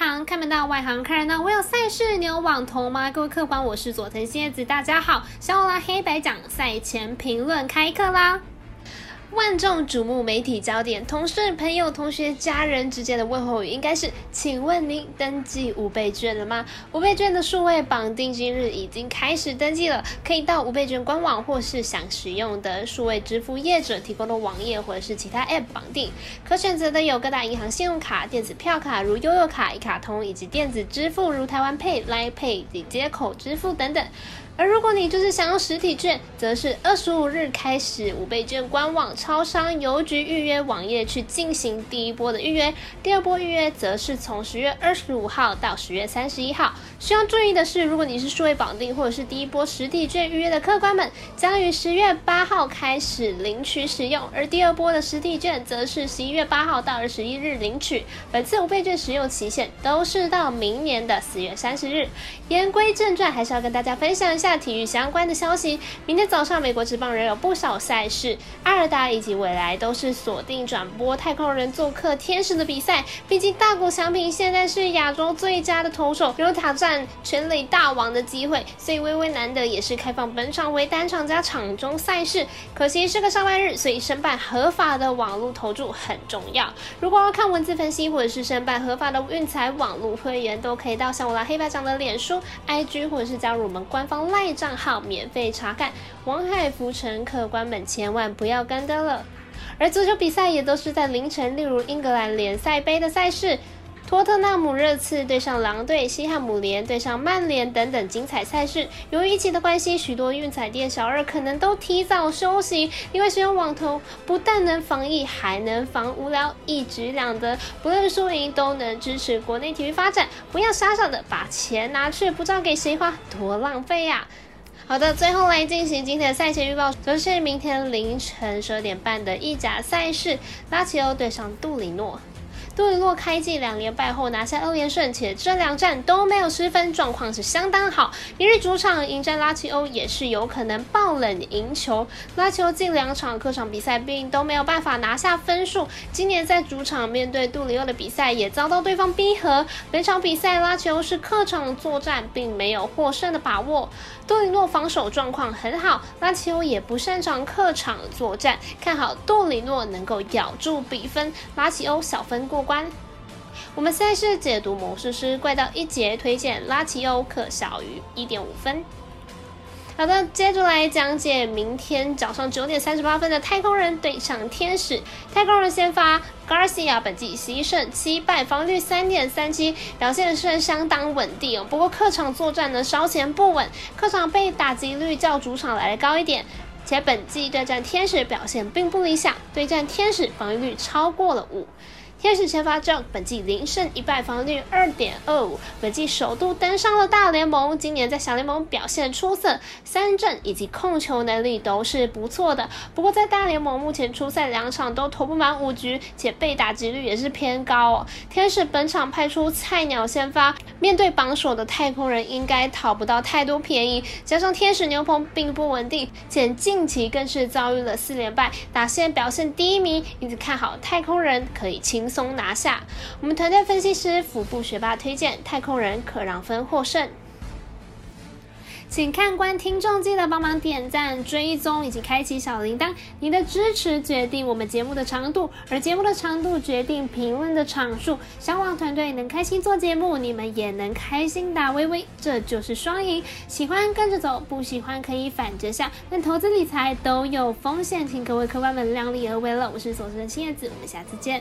行，看门到外行，看热闹。我有赛事，你有网投吗？各位客官，我是佐藤蝎子，大家好。小拉黑白讲赛前评论开课啦。万众瞩目，媒体焦点，同事、朋友、同学、家人之间的问候语应该是：请问您登记五倍券了吗？五倍券的数位绑定今日已经开始登记了，可以到五倍券官网或是想使用的数位支付业者提供的网页或者是其他 App 绑定。可选择的有各大银行信用卡、电子票卡如悠游卡、一卡通，以及电子支付如台湾 Pay、Line Pay 接口支付等等。而如果你就是想用实体券，则是二十五日开始五倍券官网、超商、邮局预约网页去进行第一波的预约，第二波预约则是从十月二十五号到十月三十一号。需要注意的是，如果你是数位绑定或者是第一波实体券预约的客官们，将于十月八号开始领取使用；而第二波的实体券则是十一月八号到二十一日领取。本次五倍券使用期限都是到明年的四月三十日。言归正传，还是要跟大家分享一下。体育相关的消息，明天早上美国职棒仍有不少赛事，阿尔达以及未来都是锁定转播太空人做客天使的比赛。毕竟大谷翔平现在是亚洲最佳的投手，有挑战全垒大王的机会，所以微微难得也是开放本场为单场加场中赛事。可惜是个上班日，所以申办合法的网络投注很重要。如果要看文字分析或者是申办合法的运彩网络会员，都可以到像我拉黑白讲的脸书、IG 或者是加入我们官方 LINE。账号免费查看，王海浮沉客官们千万不要干灯了。而足球比赛也都是在凌晨，例如英格兰联赛杯的赛事。托特纳姆热刺对上狼队，西汉姆联对上曼联等等精彩赛事。由于疫情的关系，许多运彩店小二可能都提早休息。因为使用网投不但能防疫，还能防无聊，一举两得。不论输赢，都能支持国内体育发展。不要傻傻的把钱拿去，不知道给谁花，多浪费呀！好的，最后来进行今天的赛前预报，则是明天凌晨十二点半的意甲赛事，拉齐欧对上杜里诺。杜里诺开季两连败后拿下二连胜，且这两战都没有失分，状况是相当好。明日主场迎战拉齐欧也是有可能爆冷赢球。拉齐欧近两场客场比赛并都没有办法拿下分数，今年在主场面对杜里诺的比赛也遭到对方逼和。本场比赛拉齐欧是客场作战，并没有获胜的把握。杜里诺防守状况很好，拉齐欧也不擅长客场作战，看好杜里诺能够咬住比分，拉齐欧小分过。关，我们赛事解读魔术师怪盗一节推荐拉齐欧可小于一点五分。好的，接着来讲解明天早上九点三十八分的太空人对上天使。太空人先发 Garcia，本季十一胜七败，防御率三点三七，表现是相当稳定。不过客场作战呢稍显不稳，客场被打击率较主场来的高一点，且本季对战天使表现并不理想，对战天使防御率超过了五。天使先发证，本季零胜一败，防率二点二五，本季首度登上了大联盟。今年在小联盟表现出色，三振以及控球能力都是不错的。不过在大联盟目前出赛两场都投不满五局，且被打击率也是偏高哦。天使本场派出菜鸟先发，面对榜首的太空人，应该讨不到太多便宜。加上天使牛棚并不稳定，且近期更是遭遇了四连败，打线表现低迷，因此看好太空人可以轻。松拿下，我们团队分析师腹部学霸推荐太空人可让分获胜，请看官听众记得帮忙点赞、追踪以及开启小铃铛，你的支持决定我们节目的长度，而节目的长度决定评论的场数。小网团队能开心做节目，你们也能开心打微微，这就是双赢。喜欢跟着走，不喜欢可以反着下，但投资理财都有风险，请各位客官们量力而为了。我是所持的新叶子，我们下次见。